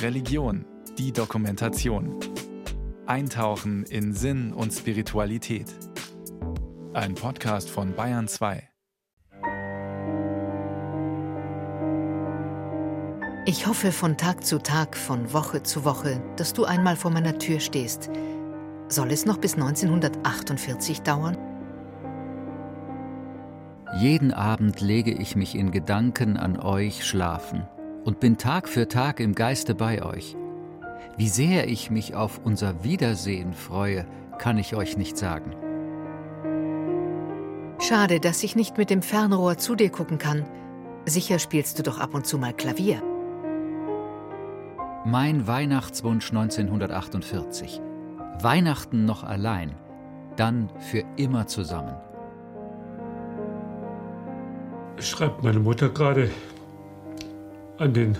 Religion, die Dokumentation. Eintauchen in Sinn und Spiritualität. Ein Podcast von Bayern 2. Ich hoffe von Tag zu Tag, von Woche zu Woche, dass du einmal vor meiner Tür stehst. Soll es noch bis 1948 dauern? Jeden Abend lege ich mich in Gedanken an euch schlafen und bin Tag für Tag im Geiste bei euch. Wie sehr ich mich auf unser Wiedersehen freue, kann ich euch nicht sagen. Schade, dass ich nicht mit dem Fernrohr zu dir gucken kann. Sicher spielst du doch ab und zu mal Klavier. Mein Weihnachtswunsch 1948. Weihnachten noch allein, dann für immer zusammen. Schreibt meine Mutter gerade an, den,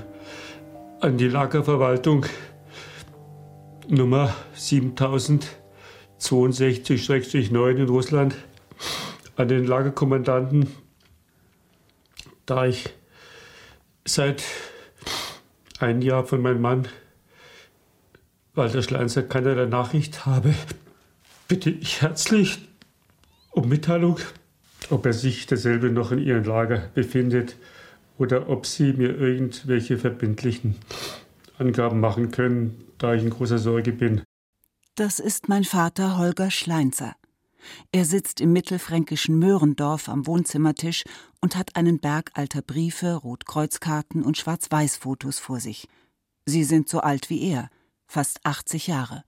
an die Lagerverwaltung Nummer 7062-9 in Russland, an den Lagerkommandanten, da ich seit einem Jahr von meinem Mann Walter Schleinzer keinerlei Nachricht habe, bitte ich herzlich um Mitteilung, ob er sich dasselbe noch in ihrem Lager befindet oder ob Sie mir irgendwelche verbindlichen Angaben machen können, da ich in großer Sorge bin. Das ist mein Vater Holger Schleinzer. Er sitzt im mittelfränkischen Möhrendorf am Wohnzimmertisch und hat einen Berg alter Briefe, Rotkreuzkarten und Schwarz-Weiß-Fotos vor sich. Sie sind so alt wie er, fast 80 Jahre.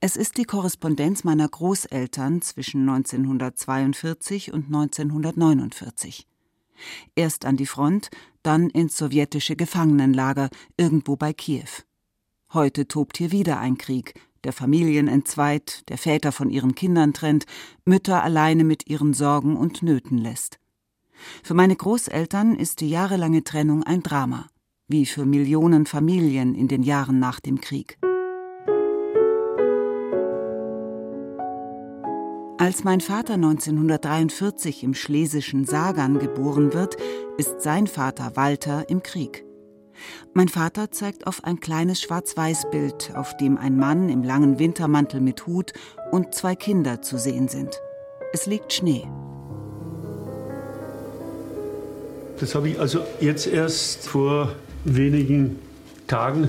Es ist die Korrespondenz meiner Großeltern zwischen 1942 und 1949. Erst an die Front, dann ins sowjetische Gefangenenlager irgendwo bei Kiew. Heute tobt hier wieder ein Krieg, der Familien entzweit, der Väter von ihren Kindern trennt, Mütter alleine mit ihren Sorgen und Nöten lässt. Für meine Großeltern ist die jahrelange Trennung ein Drama, wie für Millionen Familien in den Jahren nach dem Krieg. Als mein Vater 1943 im schlesischen Sagan geboren wird, ist sein Vater Walter im Krieg. Mein Vater zeigt auf ein kleines Schwarz-Weiß-Bild, auf dem ein Mann im langen Wintermantel mit Hut und zwei Kinder zu sehen sind. Es liegt Schnee. Das habe ich also jetzt erst vor wenigen Tagen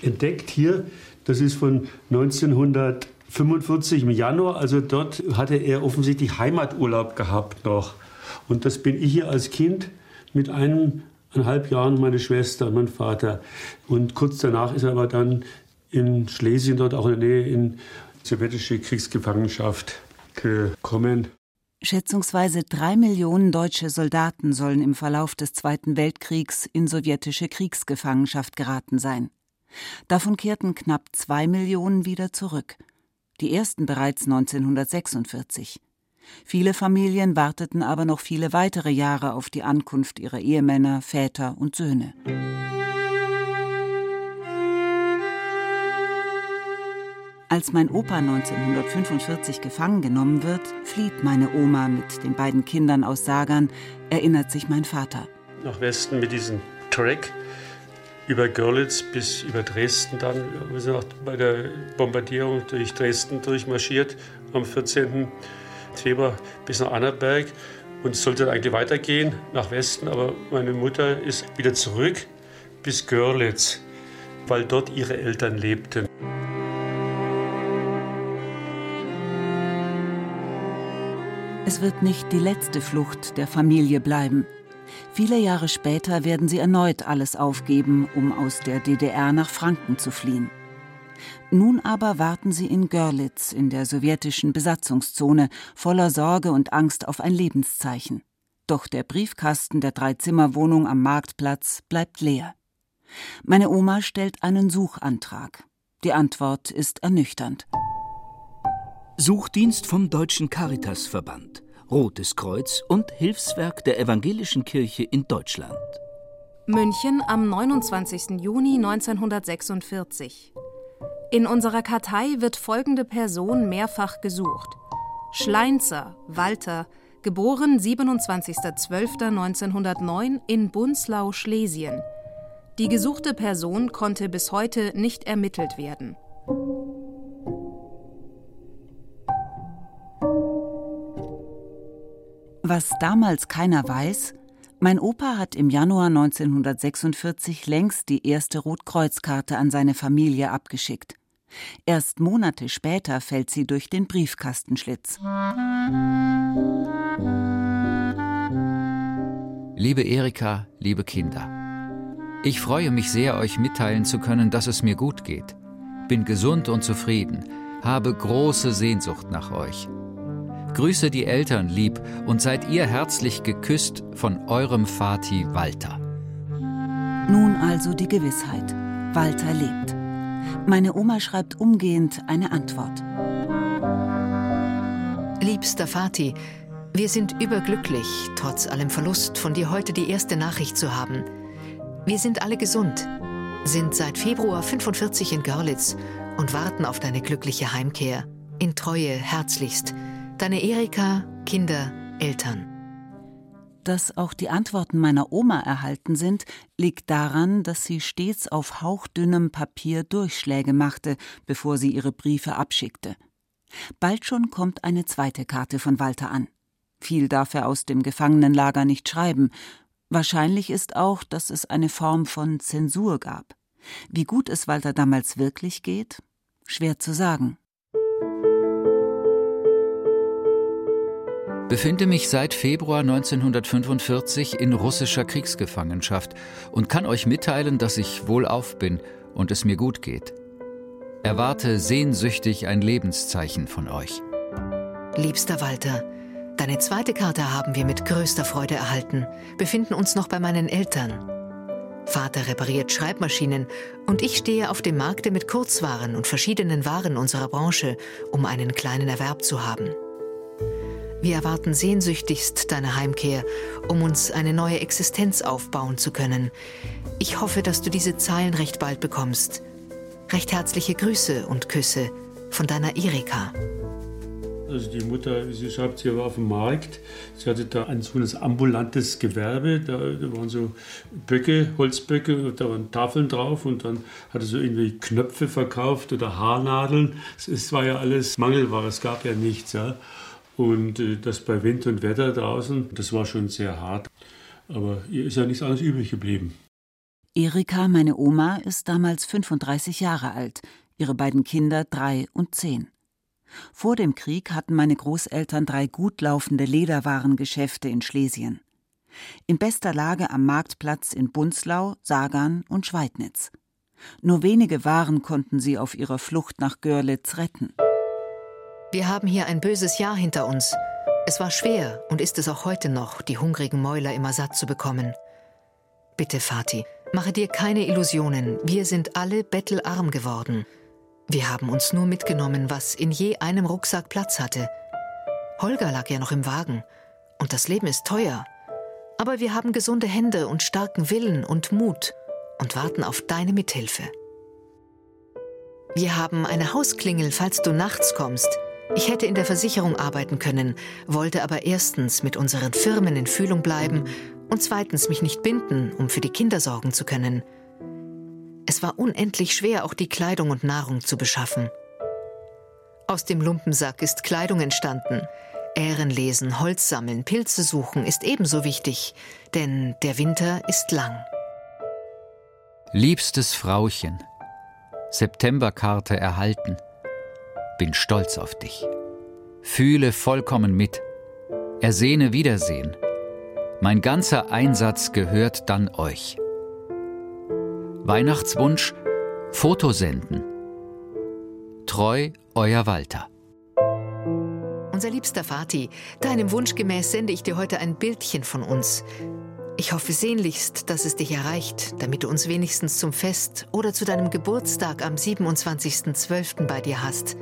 entdeckt hier. Das ist von 1900 45 im Januar, also dort hatte er offensichtlich Heimaturlaub gehabt noch. Und das bin ich hier als Kind mit eineinhalb Jahren meine Schwester und mein Vater. Und kurz danach ist er aber dann in Schlesien, dort auch in der Nähe, in sowjetische Kriegsgefangenschaft gekommen. Schätzungsweise drei Millionen deutsche Soldaten sollen im Verlauf des Zweiten Weltkriegs in sowjetische Kriegsgefangenschaft geraten sein. Davon kehrten knapp zwei Millionen wieder zurück die ersten bereits 1946. Viele Familien warteten aber noch viele weitere Jahre auf die Ankunft ihrer Ehemänner, Väter und Söhne. Als mein Opa 1945 gefangen genommen wird, flieht meine Oma mit den beiden Kindern aus Sagan, erinnert sich mein Vater. Nach Westen mit diesem Track über Görlitz bis über Dresden dann. Sind auch bei der Bombardierung durch Dresden durchmarschiert am 14. Februar bis nach Annaberg und sollte eigentlich weitergehen nach Westen, aber meine Mutter ist wieder zurück bis Görlitz, weil dort ihre Eltern lebten. Es wird nicht die letzte Flucht der Familie bleiben. Viele Jahre später werden sie erneut alles aufgeben, um aus der DDR nach Franken zu fliehen. Nun aber warten sie in Görlitz in der sowjetischen Besatzungszone voller Sorge und Angst auf ein Lebenszeichen. Doch der Briefkasten der Dreizimmerwohnung am Marktplatz bleibt leer. Meine Oma stellt einen Suchantrag. Die Antwort ist ernüchternd. Suchdienst vom Deutschen Caritasverband. Rotes Kreuz und Hilfswerk der Evangelischen Kirche in Deutschland. München am 29. Juni 1946. In unserer Kartei wird folgende Person mehrfach gesucht. Schleinzer, Walter, geboren 27.12.1909 in Bunslau, Schlesien. Die gesuchte Person konnte bis heute nicht ermittelt werden. Was damals keiner weiß, mein Opa hat im Januar 1946 längst die erste Rotkreuzkarte an seine Familie abgeschickt. Erst Monate später fällt sie durch den Briefkastenschlitz. Liebe Erika, liebe Kinder, ich freue mich sehr, euch mitteilen zu können, dass es mir gut geht. Bin gesund und zufrieden, habe große Sehnsucht nach euch. Grüße die Eltern lieb und seid ihr herzlich geküsst von eurem Vati Walter. Nun also die Gewissheit. Walter lebt. Meine Oma schreibt umgehend eine Antwort. Liebster Vati, wir sind überglücklich, trotz allem Verlust, von dir heute die erste Nachricht zu haben. Wir sind alle gesund, sind seit Februar 45 in Görlitz und warten auf deine glückliche Heimkehr. In Treue herzlichst. Deine Erika, Kinder, Eltern. Dass auch die Antworten meiner Oma erhalten sind, liegt daran, dass sie stets auf hauchdünnem Papier Durchschläge machte, bevor sie ihre Briefe abschickte. Bald schon kommt eine zweite Karte von Walter an. Viel darf er aus dem Gefangenenlager nicht schreiben. Wahrscheinlich ist auch, dass es eine Form von Zensur gab. Wie gut es Walter damals wirklich geht? Schwer zu sagen. Befinde mich seit Februar 1945 in russischer Kriegsgefangenschaft und kann euch mitteilen, dass ich wohlauf bin und es mir gut geht. Erwarte sehnsüchtig ein Lebenszeichen von euch. Liebster Walter, deine zweite Karte haben wir mit größter Freude erhalten, befinden uns noch bei meinen Eltern. Vater repariert Schreibmaschinen und ich stehe auf dem Markte mit Kurzwaren und verschiedenen Waren unserer Branche, um einen kleinen Erwerb zu haben. Wir erwarten sehnsüchtigst deine Heimkehr, um uns eine neue Existenz aufbauen zu können. Ich hoffe, dass du diese Zeilen recht bald bekommst. Recht herzliche Grüße und Küsse von deiner Erika. Also die Mutter, sie schreibt, sie war auf dem Markt. Sie hatte da ein so ein ambulantes Gewerbe. Da, waren so Böcke, Holzböcke, und da waren Tafeln drauf und dann hatte sie irgendwie Knöpfe verkauft oder Haarnadeln. Es war ja alles Mangelware, es gab ja nichts. Ja. Und äh, das bei Wind und Wetter draußen, das war schon sehr hart. Aber ihr ist ja nichts anderes übrig geblieben. Erika, meine Oma, ist damals 35 Jahre alt, ihre beiden Kinder drei und zehn. Vor dem Krieg hatten meine Großeltern drei gut laufende Lederwarengeschäfte in Schlesien. In bester Lage am Marktplatz in Bunzlau, Sagan und Schweidnitz. Nur wenige Waren konnten sie auf ihrer Flucht nach Görlitz retten. Wir haben hier ein böses Jahr hinter uns. Es war schwer und ist es auch heute noch, die hungrigen Mäuler immer satt zu bekommen. Bitte, Vati, mache dir keine Illusionen. Wir sind alle bettelarm geworden. Wir haben uns nur mitgenommen, was in je einem Rucksack Platz hatte. Holger lag ja noch im Wagen. Und das Leben ist teuer. Aber wir haben gesunde Hände und starken Willen und Mut und warten auf deine Mithilfe. Wir haben eine Hausklingel, falls du nachts kommst. Ich hätte in der Versicherung arbeiten können, wollte aber erstens mit unseren Firmen in Fühlung bleiben und zweitens mich nicht binden, um für die Kinder sorgen zu können. Es war unendlich schwer, auch die Kleidung und Nahrung zu beschaffen. Aus dem Lumpensack ist Kleidung entstanden. Ähren lesen, Holz sammeln, Pilze suchen ist ebenso wichtig, denn der Winter ist lang. Liebstes Frauchen, Septemberkarte erhalten bin stolz auf dich. Fühle vollkommen mit. Ersehne Wiedersehen. Mein ganzer Einsatz gehört dann euch. Weihnachtswunsch Foto senden. Treu, euer Walter. Unser liebster Vati, deinem Wunsch gemäß sende ich dir heute ein Bildchen von uns. Ich hoffe sehnlichst, dass es dich erreicht, damit du uns wenigstens zum Fest oder zu deinem Geburtstag am 27.12. bei dir hast.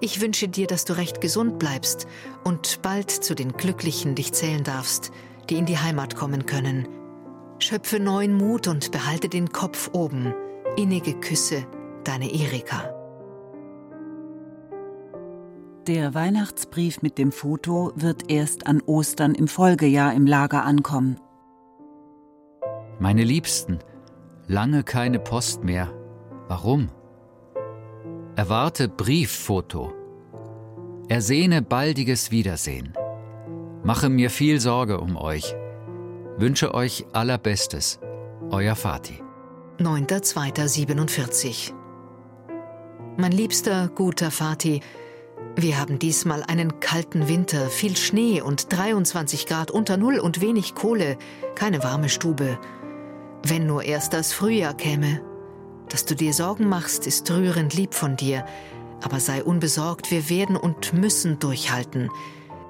Ich wünsche dir, dass du recht gesund bleibst und bald zu den Glücklichen dich zählen darfst, die in die Heimat kommen können. Schöpfe neuen Mut und behalte den Kopf oben. Innige Küsse, deine Erika. Der Weihnachtsbrief mit dem Foto wird erst an Ostern im Folgejahr im Lager ankommen. Meine Liebsten, Lange keine Post mehr. Warum? Erwarte Brieffoto. Ersehne baldiges Wiedersehen. Mache mir viel Sorge um euch. Wünsche euch allerbestes. Euer Vati. 9.2.47 Mein liebster, guter Vati, wir haben diesmal einen kalten Winter, viel Schnee und 23 Grad unter Null und wenig Kohle, keine warme Stube. Wenn nur erst das Frühjahr käme. Dass du dir Sorgen machst, ist rührend lieb von dir. Aber sei unbesorgt, wir werden und müssen durchhalten.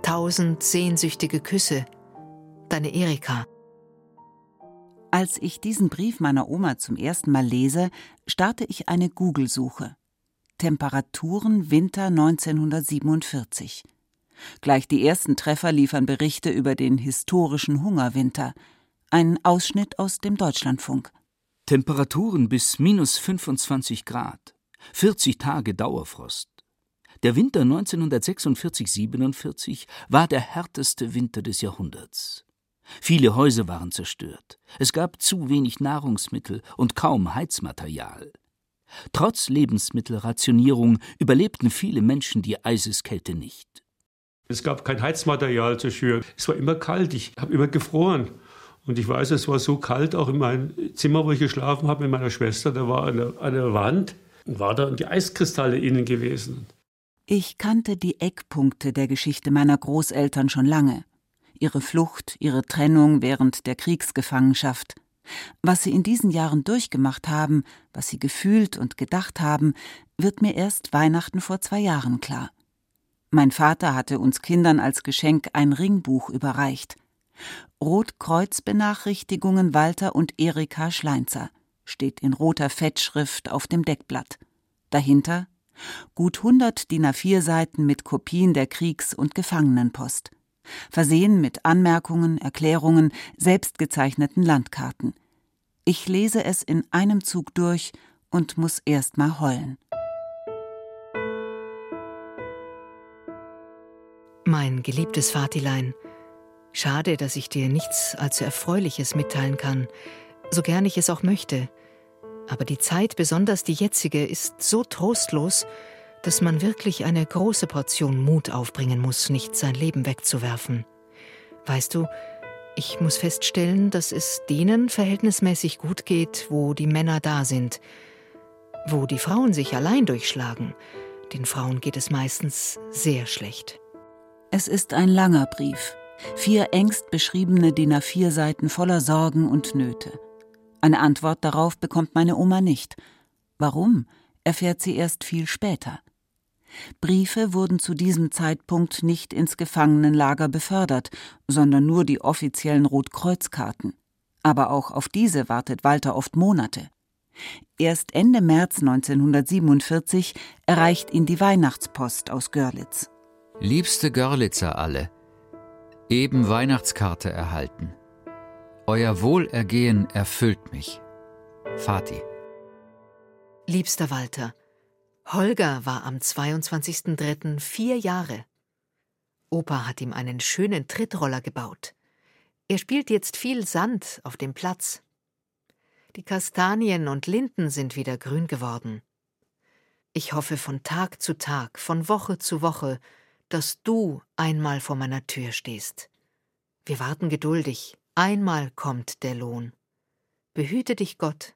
Tausend sehnsüchtige Küsse. Deine Erika. Als ich diesen Brief meiner Oma zum ersten Mal lese, starte ich eine Google-Suche. Temperaturen Winter 1947. Gleich die ersten Treffer liefern Berichte über den historischen Hungerwinter. Ein Ausschnitt aus dem Deutschlandfunk. Temperaturen bis minus 25 Grad. 40 Tage Dauerfrost. Der Winter 1946-47 war der härteste Winter des Jahrhunderts. Viele Häuser waren zerstört. Es gab zu wenig Nahrungsmittel und kaum Heizmaterial. Trotz Lebensmittelrationierung überlebten viele Menschen die Eiseskälte nicht. Es gab kein Heizmaterial zu schüren. Es war immer kalt. Ich habe immer gefroren. Und ich weiß, es war so kalt, auch in meinem Zimmer, wo ich geschlafen habe mit meiner Schwester, da war eine, eine Wand und war da die Eiskristalle innen gewesen. Ich kannte die Eckpunkte der Geschichte meiner Großeltern schon lange. Ihre Flucht, ihre Trennung während der Kriegsgefangenschaft. Was sie in diesen Jahren durchgemacht haben, was sie gefühlt und gedacht haben, wird mir erst Weihnachten vor zwei Jahren klar. Mein Vater hatte uns Kindern als Geschenk ein Ringbuch überreicht. Rotkreuz-Benachrichtigungen Walter und Erika Schleinzer steht in roter Fettschrift auf dem Deckblatt. Dahinter gut 100 DIN A4 Seiten mit Kopien der Kriegs- und Gefangenenpost versehen mit Anmerkungen, Erklärungen, selbstgezeichneten Landkarten. Ich lese es in einem Zug durch und muss erst mal heulen. Mein geliebtes Vatilein, schade, dass ich dir nichts allzu Erfreuliches mitteilen kann, so gern ich es auch möchte. Aber die Zeit, besonders die jetzige, ist so trostlos, dass man wirklich eine große Portion Mut aufbringen muss, nicht sein Leben wegzuwerfen. Weißt du, ich muss feststellen, dass es denen verhältnismäßig gut geht, wo die Männer da sind, wo die Frauen sich allein durchschlagen. Den Frauen geht es meistens sehr schlecht. Es ist ein langer Brief. Vier engst beschriebene DIN A4 Seiten voller Sorgen und Nöte. Eine Antwort darauf bekommt meine Oma nicht. Warum, erfährt sie erst viel später. Briefe wurden zu diesem Zeitpunkt nicht ins Gefangenenlager befördert, sondern nur die offiziellen Rotkreuzkarten. Aber auch auf diese wartet Walter oft Monate. Erst Ende März 1947 erreicht ihn die Weihnachtspost aus Görlitz. Liebste Görlitzer alle, eben Weihnachtskarte erhalten. Euer Wohlergehen erfüllt mich. Vati. Liebster Walter, Holger war am 22.03. vier Jahre. Opa hat ihm einen schönen Trittroller gebaut. Er spielt jetzt viel Sand auf dem Platz. Die Kastanien und Linden sind wieder grün geworden. Ich hoffe von Tag zu Tag, von Woche zu Woche, dass du einmal vor meiner Tür stehst. Wir warten geduldig, einmal kommt der Lohn. Behüte dich Gott,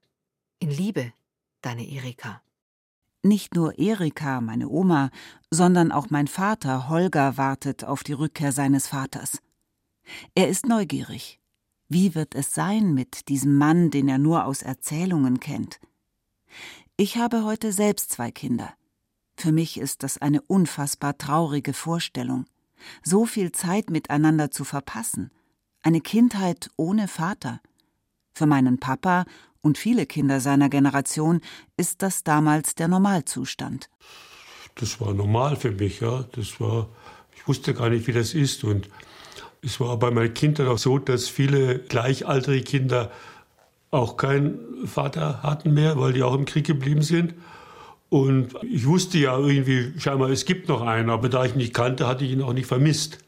in Liebe, deine Erika. Nicht nur Erika, meine Oma, sondern auch mein Vater Holger wartet auf die Rückkehr seines Vaters. Er ist neugierig. Wie wird es sein mit diesem Mann, den er nur aus Erzählungen kennt? Ich habe heute selbst zwei Kinder. Für mich ist das eine unfassbar traurige Vorstellung, so viel Zeit miteinander zu verpassen, eine Kindheit ohne Vater. Für meinen Papa und viele Kinder seiner Generation ist das damals der Normalzustand. Das war normal für mich, ja. Das war, ich wusste gar nicht, wie das ist. Und es war bei meinen Kindern auch so, dass viele gleichaltrige Kinder auch keinen Vater hatten mehr, weil die auch im Krieg geblieben sind. Und ich wusste ja irgendwie scheinbar, es gibt noch einen, aber da ich ihn nicht kannte, hatte ich ihn auch nicht vermisst.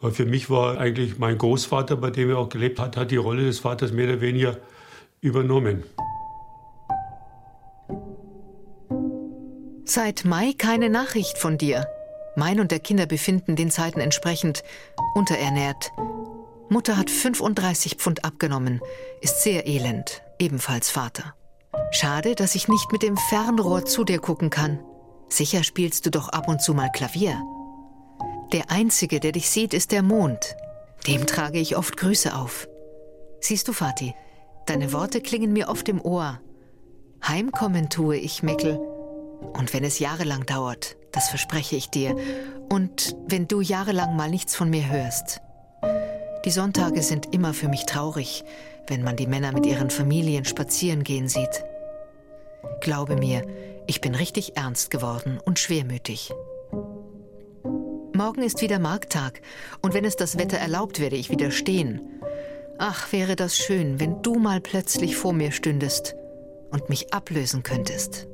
Weil für mich war eigentlich mein Großvater, bei dem er auch gelebt hat, hat die Rolle des Vaters mehr oder weniger übernommen. Seit Mai keine Nachricht von dir. Mein und der Kinder befinden den Zeiten entsprechend unterernährt. Mutter hat 35 Pfund abgenommen, ist sehr elend, ebenfalls Vater. Schade, dass ich nicht mit dem Fernrohr zu dir gucken kann. Sicher spielst du doch ab und zu mal Klavier. Der Einzige, der dich sieht, ist der Mond. Dem trage ich oft Grüße auf. Siehst du, Vati, deine Worte klingen mir oft im Ohr. Heimkommen tue ich, Meckel. Und wenn es jahrelang dauert, das verspreche ich dir. Und wenn du jahrelang mal nichts von mir hörst. Die Sonntage sind immer für mich traurig, wenn man die Männer mit ihren Familien spazieren gehen sieht. Glaube mir, ich bin richtig ernst geworden und schwermütig. Morgen ist wieder Markttag, und wenn es das Wetter erlaubt, werde ich wieder stehen. Ach, wäre das schön, wenn du mal plötzlich vor mir stündest und mich ablösen könntest.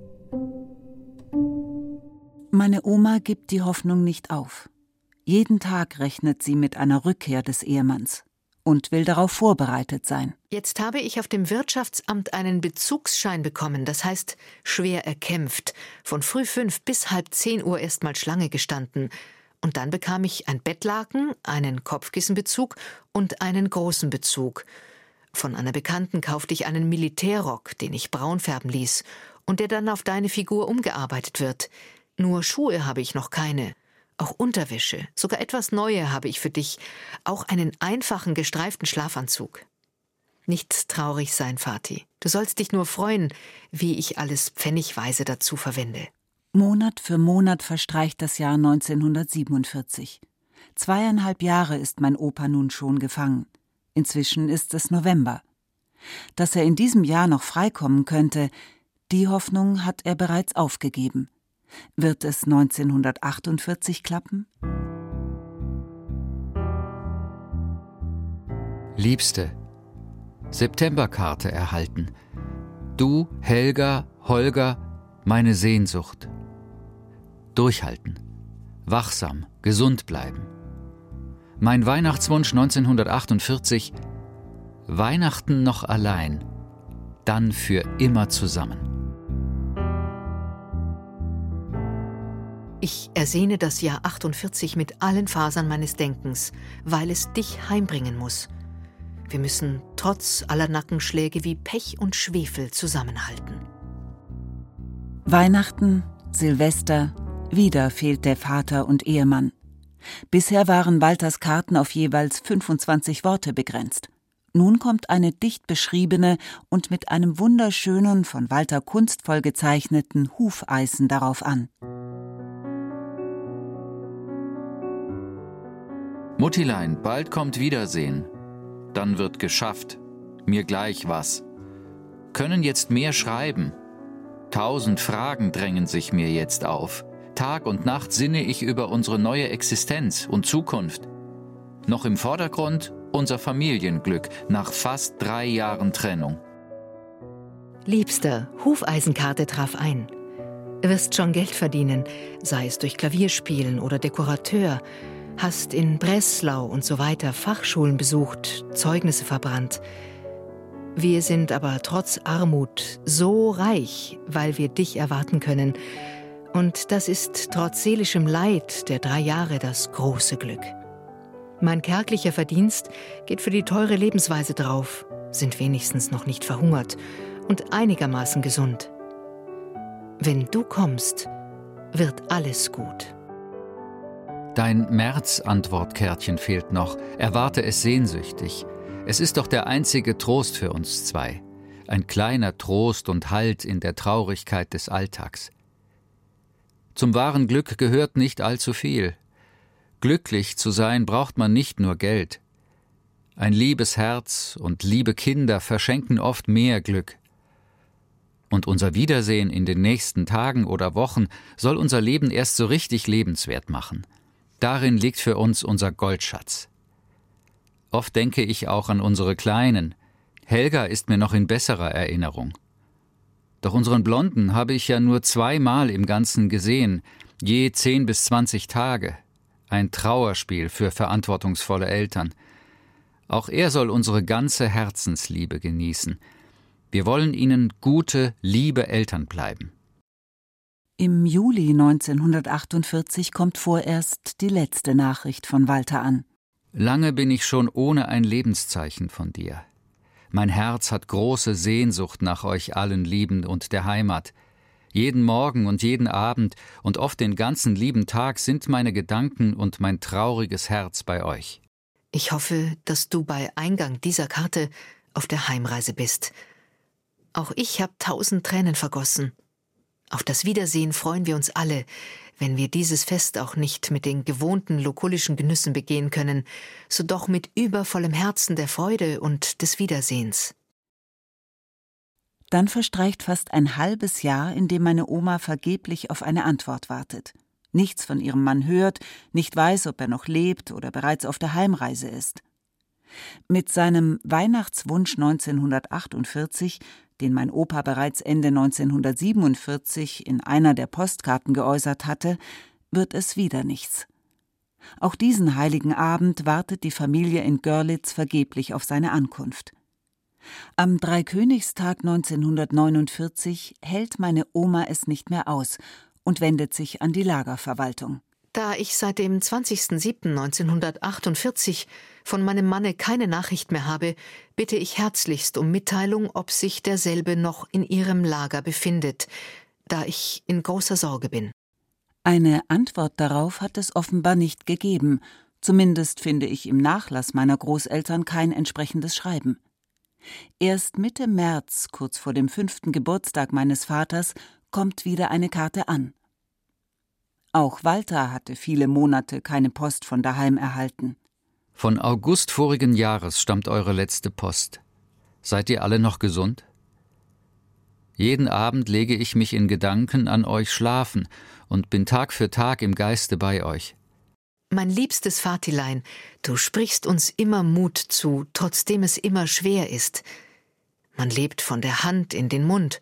Meine Oma gibt die Hoffnung nicht auf. Jeden Tag rechnet sie mit einer Rückkehr des Ehemanns und will darauf vorbereitet sein. Jetzt habe ich auf dem Wirtschaftsamt einen Bezugsschein bekommen, das heißt schwer erkämpft, von früh fünf bis halb zehn Uhr erstmal Schlange gestanden. Und dann bekam ich ein Bettlaken, einen Kopfkissenbezug und einen großen Bezug. Von einer Bekannten kaufte ich einen Militärrock, den ich braun färben ließ und der dann auf deine Figur umgearbeitet wird. Nur Schuhe habe ich noch keine. Auch Unterwäsche, sogar etwas Neue habe ich für dich, auch einen einfachen gestreiften Schlafanzug. Nicht traurig sein, Vati. Du sollst dich nur freuen, wie ich alles pfennigweise dazu verwende. Monat für Monat verstreicht das Jahr 1947. Zweieinhalb Jahre ist mein Opa nun schon gefangen. Inzwischen ist es November. Dass er in diesem Jahr noch freikommen könnte, die Hoffnung hat er bereits aufgegeben. Wird es 1948 klappen? Liebste, Septemberkarte erhalten. Du, Helga, Holger, meine Sehnsucht. Durchhalten, wachsam, gesund bleiben. Mein Weihnachtswunsch 1948 Weihnachten noch allein, dann für immer zusammen. Ich ersehne das Jahr 48 mit allen Fasern meines Denkens, weil es dich heimbringen muss. Wir müssen trotz aller Nackenschläge wie Pech und Schwefel zusammenhalten. Weihnachten, Silvester, wieder fehlt der Vater und Ehemann. Bisher waren Walters Karten auf jeweils 25 Worte begrenzt. Nun kommt eine dicht beschriebene und mit einem wunderschönen, von Walter kunstvoll gezeichneten Hufeisen darauf an. Muttilein, bald kommt Wiedersehen. Dann wird geschafft. Mir gleich was. Können jetzt mehr schreiben. Tausend Fragen drängen sich mir jetzt auf. Tag und Nacht sinne ich über unsere neue Existenz und Zukunft. Noch im Vordergrund unser Familienglück nach fast drei Jahren Trennung. Liebster, Hufeisenkarte traf ein. Wirst schon Geld verdienen, sei es durch Klavierspielen oder Dekorateur, hast in Breslau und so weiter Fachschulen besucht, Zeugnisse verbrannt. Wir sind aber trotz Armut so reich, weil wir dich erwarten können. Und das ist trotz seelischem Leid der drei Jahre das große Glück. Mein kärglicher Verdienst geht für die teure Lebensweise drauf, sind wenigstens noch nicht verhungert und einigermaßen gesund. Wenn du kommst, wird alles gut. Dein März-Antwortkärtchen fehlt noch. Erwarte es sehnsüchtig. Es ist doch der einzige Trost für uns zwei. Ein kleiner Trost und Halt in der Traurigkeit des Alltags. Zum wahren Glück gehört nicht allzu viel. Glücklich zu sein braucht man nicht nur Geld. Ein liebes Herz und liebe Kinder verschenken oft mehr Glück. Und unser Wiedersehen in den nächsten Tagen oder Wochen soll unser Leben erst so richtig lebenswert machen. Darin liegt für uns unser Goldschatz. Oft denke ich auch an unsere Kleinen. Helga ist mir noch in besserer Erinnerung. Doch unseren Blonden habe ich ja nur zweimal im Ganzen gesehen, je zehn bis zwanzig Tage. Ein Trauerspiel für verantwortungsvolle Eltern. Auch er soll unsere ganze Herzensliebe genießen. Wir wollen Ihnen gute, liebe Eltern bleiben. Im Juli 1948 kommt vorerst die letzte Nachricht von Walter an. Lange bin ich schon ohne ein Lebenszeichen von dir. Mein Herz hat große Sehnsucht nach euch allen Lieben und der Heimat. Jeden Morgen und jeden Abend und oft den ganzen lieben Tag sind meine Gedanken und mein trauriges Herz bei euch. Ich hoffe, dass du bei Eingang dieser Karte auf der Heimreise bist. Auch ich habe tausend Tränen vergossen. Auf das Wiedersehen freuen wir uns alle, wenn wir dieses Fest auch nicht mit den gewohnten lokulischen Genüssen begehen können, so doch mit übervollem Herzen der Freude und des Wiedersehens. Dann verstreicht fast ein halbes Jahr, in dem meine Oma vergeblich auf eine Antwort wartet. Nichts von ihrem Mann hört, nicht weiß, ob er noch lebt oder bereits auf der Heimreise ist. Mit seinem Weihnachtswunsch 1948 den mein Opa bereits Ende 1947 in einer der Postkarten geäußert hatte, wird es wieder nichts. Auch diesen heiligen Abend wartet die Familie in Görlitz vergeblich auf seine Ankunft. Am Dreikönigstag 1949 hält meine Oma es nicht mehr aus und wendet sich an die Lagerverwaltung. Da ich seit dem 20.07.1948 von meinem Manne keine Nachricht mehr habe, bitte ich herzlichst um Mitteilung, ob sich derselbe noch in Ihrem Lager befindet, da ich in großer Sorge bin. Eine Antwort darauf hat es offenbar nicht gegeben, zumindest finde ich im Nachlass meiner Großeltern kein entsprechendes Schreiben. Erst Mitte März, kurz vor dem fünften Geburtstag meines Vaters, kommt wieder eine Karte an. Auch Walter hatte viele Monate keine Post von daheim erhalten. Von August vorigen Jahres stammt eure letzte Post. Seid ihr alle noch gesund? Jeden Abend lege ich mich in Gedanken an euch schlafen und bin Tag für Tag im Geiste bei euch. Mein liebstes Vatilein, du sprichst uns immer Mut zu, trotzdem es immer schwer ist. Man lebt von der Hand in den Mund,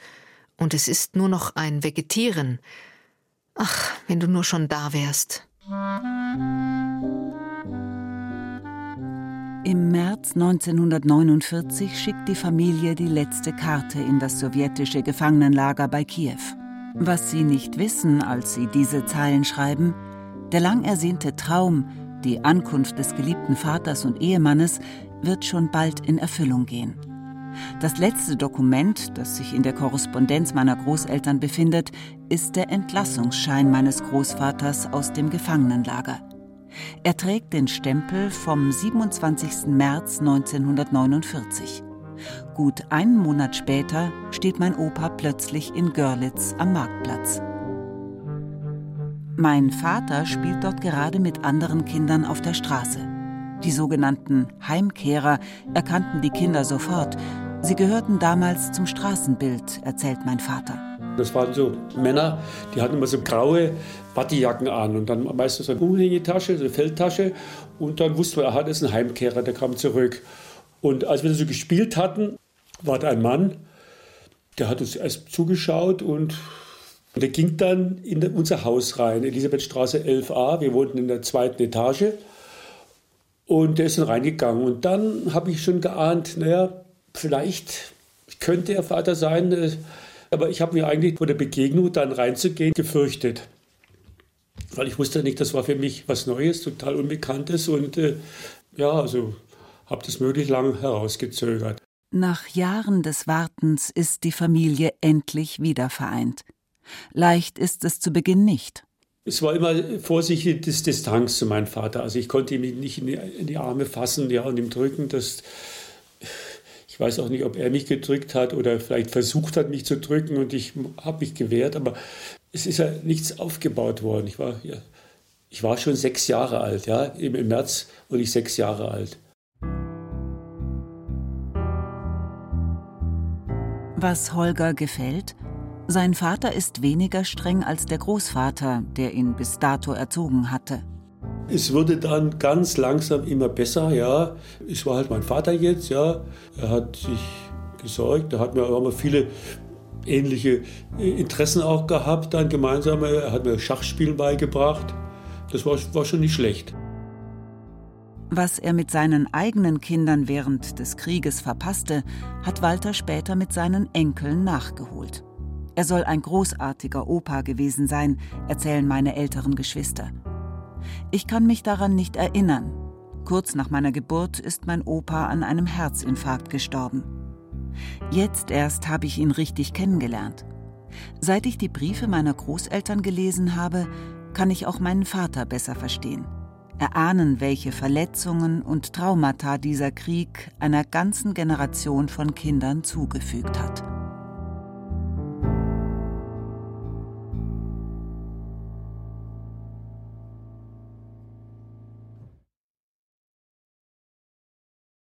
und es ist nur noch ein Vegetieren, Ach, wenn du nur schon da wärst. Im März 1949 schickt die Familie die letzte Karte in das sowjetische Gefangenenlager bei Kiew. Was sie nicht wissen, als sie diese Zeilen schreiben, der lang ersehnte Traum, die Ankunft des geliebten Vaters und Ehemannes, wird schon bald in Erfüllung gehen. Das letzte Dokument, das sich in der Korrespondenz meiner Großeltern befindet, ist der Entlassungsschein meines Großvaters aus dem Gefangenenlager. Er trägt den Stempel vom 27. März 1949. Gut einen Monat später steht mein Opa plötzlich in Görlitz am Marktplatz. Mein Vater spielt dort gerade mit anderen Kindern auf der Straße. Die sogenannten Heimkehrer erkannten die Kinder sofort. Sie gehörten damals zum Straßenbild, erzählt mein Vater. Das waren so Männer, die hatten immer so graue Wattejacken an und dann meistens so eine Umhängetasche, so eine Feldtasche. Und dann wusste man, aha, das ist ein Heimkehrer, der kam zurück. Und als wir so gespielt hatten, war da ein Mann, der hat uns erst zugeschaut und der ging dann in unser Haus rein, Elisabethstraße 11a. Wir wohnten in der zweiten Etage. Und der ist dann reingegangen. Und dann habe ich schon geahnt, naja, vielleicht könnte er Vater sein. Äh, aber ich habe mir eigentlich vor der Begegnung dann reinzugehen gefürchtet. Weil ich wusste nicht, das war für mich was Neues, total Unbekanntes. Und äh, ja, also habe das möglichst lang herausgezögert. Nach Jahren des Wartens ist die Familie endlich wieder vereint. Leicht ist es zu Beginn nicht. Es war immer vorsichtiges Distanz zu meinem Vater. Also ich konnte ihn nicht in die, in die, Arme fassen ja, und ihm drücken. Das, ich weiß auch nicht, ob er mich gedrückt hat oder vielleicht versucht hat, mich zu drücken und ich habe mich gewehrt. Aber es ist ja nichts aufgebaut worden. Ich war, ja, ich war schon sechs Jahre alt. Ja? Im, Im März wurde ich sechs Jahre alt. Was Holger gefällt, sein Vater ist weniger streng als der Großvater, der ihn bis dato erzogen hatte. Es wurde dann ganz langsam immer besser, ja. Es war halt mein Vater jetzt, ja. Er hat sich gesorgt, hatten wir, haben wir viele ähnliche Interessen auch gehabt, dann gemeinsam. Er hat mir Schachspielen beigebracht. Das war, war schon nicht schlecht. Was er mit seinen eigenen Kindern während des Krieges verpasste, hat Walter später mit seinen Enkeln nachgeholt. Er soll ein großartiger Opa gewesen sein, erzählen meine älteren Geschwister. Ich kann mich daran nicht erinnern. Kurz nach meiner Geburt ist mein Opa an einem Herzinfarkt gestorben. Jetzt erst habe ich ihn richtig kennengelernt. Seit ich die Briefe meiner Großeltern gelesen habe, kann ich auch meinen Vater besser verstehen. Erahnen, welche Verletzungen und Traumata dieser Krieg einer ganzen Generation von Kindern zugefügt hat.